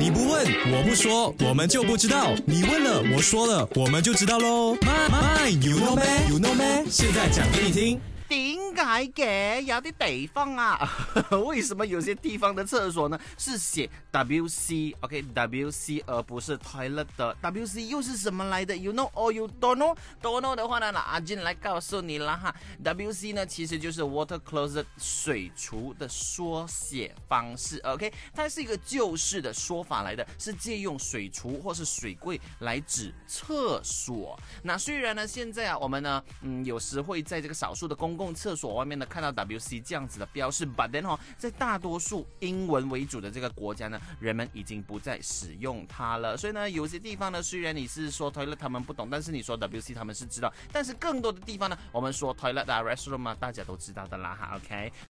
你不问，我不说，我们就不知道。你问了，我说了，我们就知道喽。My my you know me you know me，现在讲给你听。点解嘅有啲地方啊？为什么有些地方的厕所呢是写 W C？OK，W C 而不是 toilet 的 W C 又是什么来的？You know or you don't know？Don't know 的话呢，那阿俊来告诉你啦哈。W C 呢其实就是 water closet 水厨的缩写方式。OK，它是一个旧式的说法来的，是借用水厨或是水柜来指厕所。那虽然呢，现在啊，我们呢，嗯，有时会在这个少数的公共厕所外面呢看到 WC 这样子的标示，but then 哦，在大多数英文为主的这个国家呢，人们已经不再使用它了。所以呢，有些地方呢，虽然你是说 toilet 他们不懂，但是你说 WC 他们是知道。但是更多的地方呢，我们说 toilet 啊 restroom 啊，大家都知道的啦哈，OK。